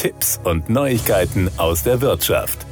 Tipps und Neuigkeiten aus der Wirtschaft.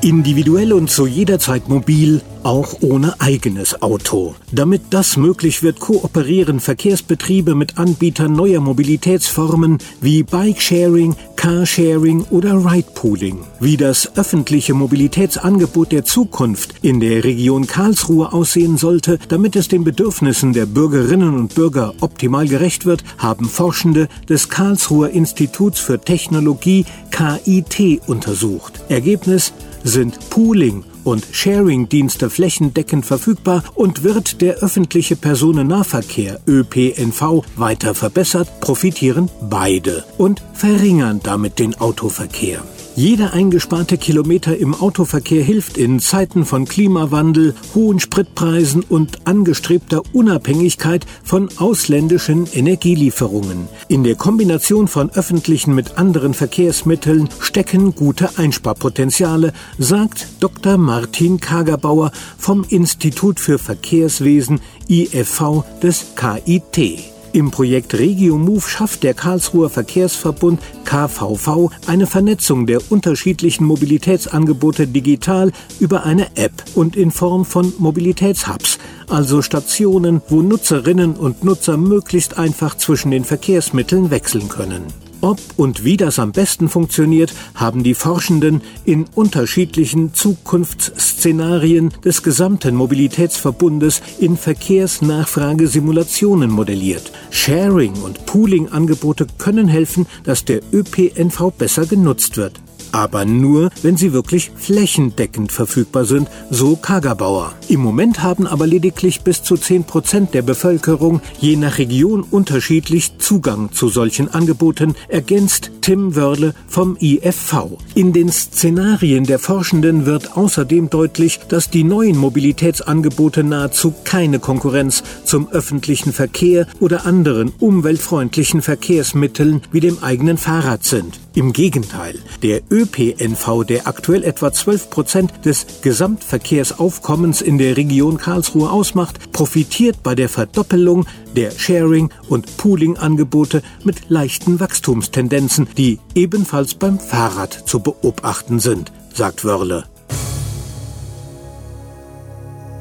Individuell und zu jeder Zeit mobil, auch ohne eigenes Auto. Damit das möglich wird, kooperieren Verkehrsbetriebe mit Anbietern neuer Mobilitätsformen wie Bikesharing, Carsharing oder Ridepooling. Wie das öffentliche Mobilitätsangebot der Zukunft in der Region Karlsruhe aussehen sollte, damit es den Bedürfnissen der Bürgerinnen und Bürger optimal gerecht wird, haben Forschende des Karlsruher Instituts für Technologie KIT untersucht. Ergebnis sind Pooling und Sharing-Dienste flächendeckend verfügbar und wird der öffentliche Personennahverkehr ÖPNV weiter verbessert, profitieren beide und verringern damit den Autoverkehr. Jeder eingesparte Kilometer im Autoverkehr hilft in Zeiten von Klimawandel, hohen Spritpreisen und angestrebter Unabhängigkeit von ausländischen Energielieferungen. In der Kombination von öffentlichen mit anderen Verkehrsmitteln stecken gute Einsparpotenziale, sagt Dr. Martin Kagerbauer vom Institut für Verkehrswesen IFV des KIT. Im Projekt RegioMove schafft der Karlsruher Verkehrsverbund KVV eine Vernetzung der unterschiedlichen Mobilitätsangebote digital über eine App und in Form von Mobilitätshubs, also Stationen, wo Nutzerinnen und Nutzer möglichst einfach zwischen den Verkehrsmitteln wechseln können. Ob und wie das am besten funktioniert, haben die Forschenden in unterschiedlichen Zukunftsszenarien des gesamten Mobilitätsverbundes in Verkehrsnachfragesimulationen modelliert. Sharing- und Pooling-Angebote können helfen, dass der ÖPNV besser genutzt wird aber nur, wenn sie wirklich flächendeckend verfügbar sind, so Kagerbauer. Im Moment haben aber lediglich bis zu 10 Prozent der Bevölkerung je nach Region unterschiedlich Zugang zu solchen Angeboten, ergänzt Tim Wörle vom IFV. In den Szenarien der Forschenden wird außerdem deutlich, dass die neuen Mobilitätsangebote nahezu keine Konkurrenz zum öffentlichen Verkehr oder anderen umweltfreundlichen Verkehrsmitteln wie dem eigenen Fahrrad sind. Im Gegenteil, der ÖPNV, der aktuell etwa 12 Prozent des Gesamtverkehrsaufkommens in der Region Karlsruhe ausmacht, profitiert bei der Verdoppelung der Sharing- und Pooling-Angebote mit leichten Wachstumstendenzen, die ebenfalls beim Fahrrad zu beobachten sind, sagt Wörle.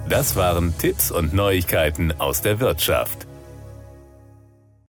Das waren Tipps und Neuigkeiten aus der Wirtschaft.